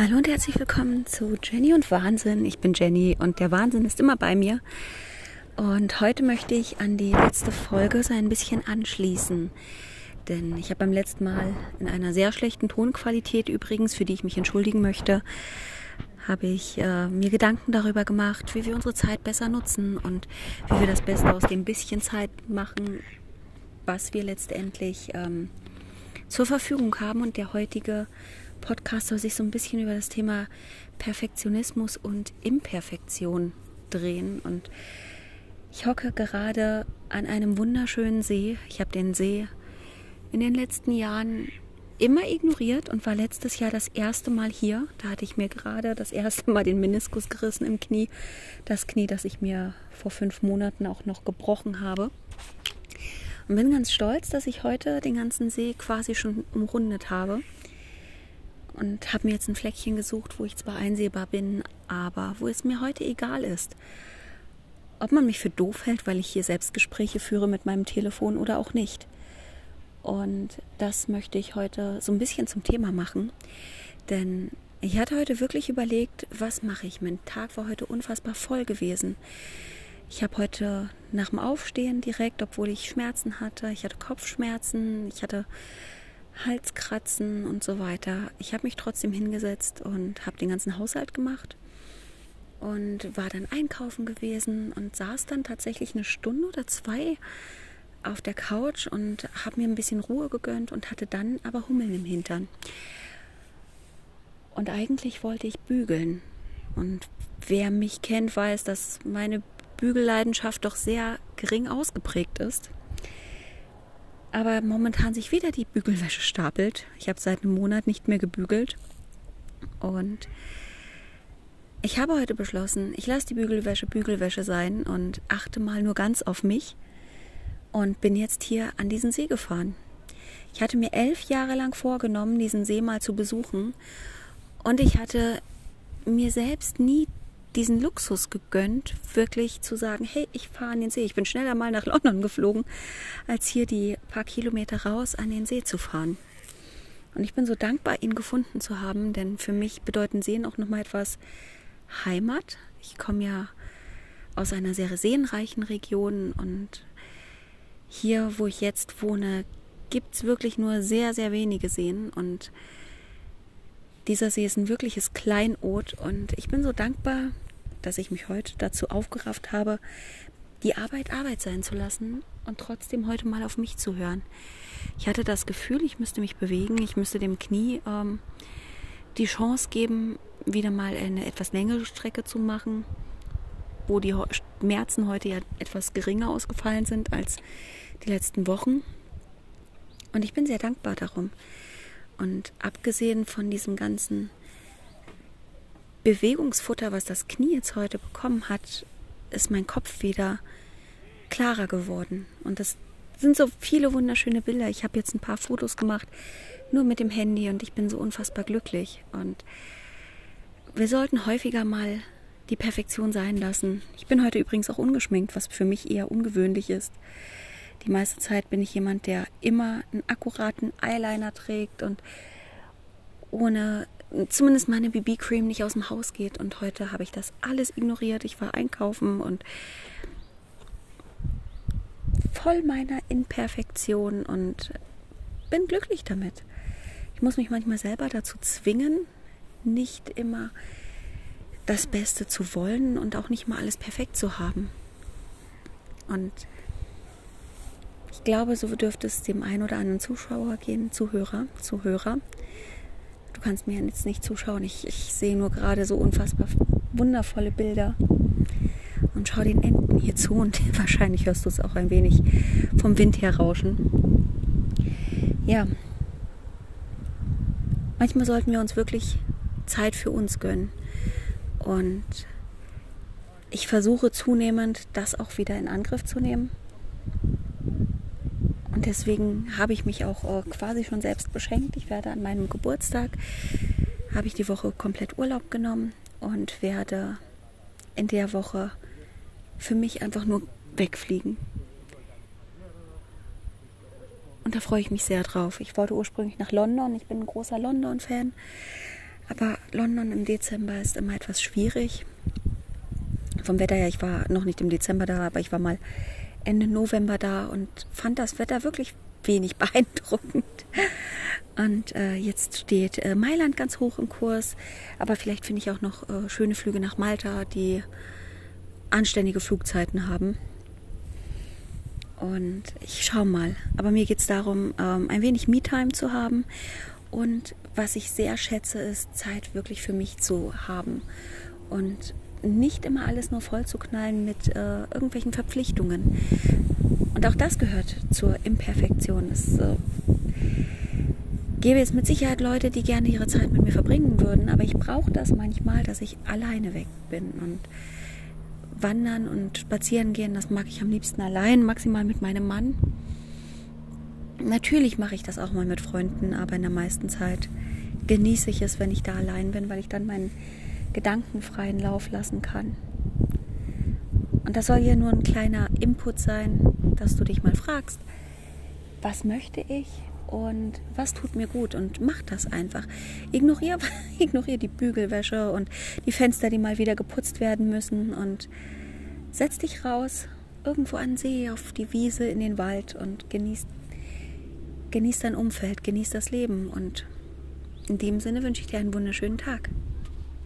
Hallo und herzlich willkommen zu Jenny und Wahnsinn. Ich bin Jenny und der Wahnsinn ist immer bei mir. Und heute möchte ich an die letzte Folge so ein bisschen anschließen. Denn ich habe beim letzten Mal in einer sehr schlechten Tonqualität übrigens, für die ich mich entschuldigen möchte, habe ich äh, mir Gedanken darüber gemacht, wie wir unsere Zeit besser nutzen und wie wir das Beste aus dem bisschen Zeit machen, was wir letztendlich ähm, zur Verfügung haben. Und der heutige Podcast soll sich so ein bisschen über das Thema Perfektionismus und Imperfektion drehen. Und ich hocke gerade an einem wunderschönen See. Ich habe den See in den letzten Jahren immer ignoriert und war letztes Jahr das erste Mal hier. Da hatte ich mir gerade das erste Mal den Meniskus gerissen im Knie. Das Knie, das ich mir vor fünf Monaten auch noch gebrochen habe. Und bin ganz stolz, dass ich heute den ganzen See quasi schon umrundet habe und habe mir jetzt ein Fleckchen gesucht, wo ich zwar einsehbar bin, aber wo es mir heute egal ist. Ob man mich für doof hält, weil ich hier Selbstgespräche führe mit meinem Telefon oder auch nicht. Und das möchte ich heute so ein bisschen zum Thema machen. Denn ich hatte heute wirklich überlegt, was mache ich? Mein Tag war heute unfassbar voll gewesen. Ich habe heute nach dem Aufstehen direkt, obwohl ich Schmerzen hatte, ich hatte Kopfschmerzen, ich hatte Halskratzen und so weiter. Ich habe mich trotzdem hingesetzt und habe den ganzen Haushalt gemacht und war dann einkaufen gewesen und saß dann tatsächlich eine Stunde oder zwei auf der Couch und habe mir ein bisschen Ruhe gegönnt und hatte dann aber Hummeln im Hintern. Und eigentlich wollte ich bügeln. Und wer mich kennt, weiß, dass meine Bügelleidenschaft doch sehr gering ausgeprägt ist aber momentan sich wieder die Bügelwäsche stapelt. Ich habe seit einem Monat nicht mehr gebügelt und ich habe heute beschlossen, ich lasse die Bügelwäsche Bügelwäsche sein und achte mal nur ganz auf mich und bin jetzt hier an diesen See gefahren. Ich hatte mir elf Jahre lang vorgenommen, diesen See mal zu besuchen und ich hatte mir selbst nie diesen Luxus gegönnt, wirklich zu sagen, hey, ich fahre an den See. Ich bin schneller mal nach London geflogen, als hier die paar Kilometer raus an den See zu fahren. Und ich bin so dankbar, ihn gefunden zu haben, denn für mich bedeuten Seen auch nochmal etwas Heimat. Ich komme ja aus einer sehr seenreichen Region und hier, wo ich jetzt wohne, gibt es wirklich nur sehr, sehr wenige Seen und dieser See ist ein wirkliches Kleinod und ich bin so dankbar, dass ich mich heute dazu aufgerafft habe, die Arbeit Arbeit sein zu lassen und trotzdem heute mal auf mich zu hören. Ich hatte das Gefühl, ich müsste mich bewegen, ich müsste dem Knie ähm, die Chance geben, wieder mal eine etwas längere Strecke zu machen, wo die Schmerzen heute ja etwas geringer ausgefallen sind als die letzten Wochen. Und ich bin sehr dankbar darum. Und abgesehen von diesem ganzen Bewegungsfutter, was das Knie jetzt heute bekommen hat, ist mein Kopf wieder klarer geworden. Und das sind so viele wunderschöne Bilder. Ich habe jetzt ein paar Fotos gemacht, nur mit dem Handy und ich bin so unfassbar glücklich. Und wir sollten häufiger mal die Perfektion sein lassen. Ich bin heute übrigens auch ungeschminkt, was für mich eher ungewöhnlich ist. Die meiste Zeit bin ich jemand, der immer einen akkuraten Eyeliner trägt und ohne zumindest meine BB-Cream nicht aus dem Haus geht. Und heute habe ich das alles ignoriert. Ich war einkaufen und voll meiner Imperfektion und bin glücklich damit. Ich muss mich manchmal selber dazu zwingen, nicht immer das Beste zu wollen und auch nicht mal alles perfekt zu haben. Und ich glaube, so dürfte es dem einen oder anderen Zuschauer gehen, Zuhörer, Zuhörer. Du kannst mir jetzt nicht zuschauen. Ich, ich sehe nur gerade so unfassbar wundervolle Bilder. Und schau den Enten hier zu und wahrscheinlich hörst du es auch ein wenig vom Wind her rauschen. Ja, manchmal sollten wir uns wirklich Zeit für uns gönnen. Und ich versuche zunehmend, das auch wieder in Angriff zu nehmen. Und deswegen habe ich mich auch äh, quasi schon selbst beschenkt. Ich werde an meinem Geburtstag, habe ich die Woche komplett Urlaub genommen und werde in der Woche für mich einfach nur wegfliegen. Und da freue ich mich sehr drauf. Ich wollte ursprünglich nach London. Ich bin ein großer London-Fan. Aber London im Dezember ist immer etwas schwierig. Vom Wetter her, ich war noch nicht im Dezember da, aber ich war mal Ende November da und fand das Wetter wirklich wenig beeindruckend. Und äh, jetzt steht äh, Mailand ganz hoch im Kurs, aber vielleicht finde ich auch noch äh, schöne Flüge nach Malta, die anständige Flugzeiten haben. Und ich schaue mal. Aber mir geht es darum, ähm, ein wenig Me-Time zu haben. Und was ich sehr schätze, ist Zeit wirklich für mich zu haben. Und nicht immer alles nur voll zu knallen mit äh, irgendwelchen Verpflichtungen. Und auch das gehört zur Imperfektion. Es äh, gäbe es mit Sicherheit Leute, die gerne ihre Zeit mit mir verbringen würden, aber ich brauche das manchmal, dass ich alleine weg bin. Und wandern und spazieren gehen, das mag ich am liebsten allein, maximal mit meinem Mann. Natürlich mache ich das auch mal mit Freunden, aber in der meisten Zeit genieße ich es, wenn ich da allein bin, weil ich dann meinen gedankenfreien Lauf lassen kann. Und das soll hier nur ein kleiner Input sein, dass du dich mal fragst, was möchte ich und was tut mir gut und mach das einfach. Ignorier, ignorier die Bügelwäsche und die Fenster, die mal wieder geputzt werden müssen und setz dich raus, irgendwo an See, auf die Wiese, in den Wald und genieß, genieß dein Umfeld, genieß das Leben und in dem Sinne wünsche ich dir einen wunderschönen Tag.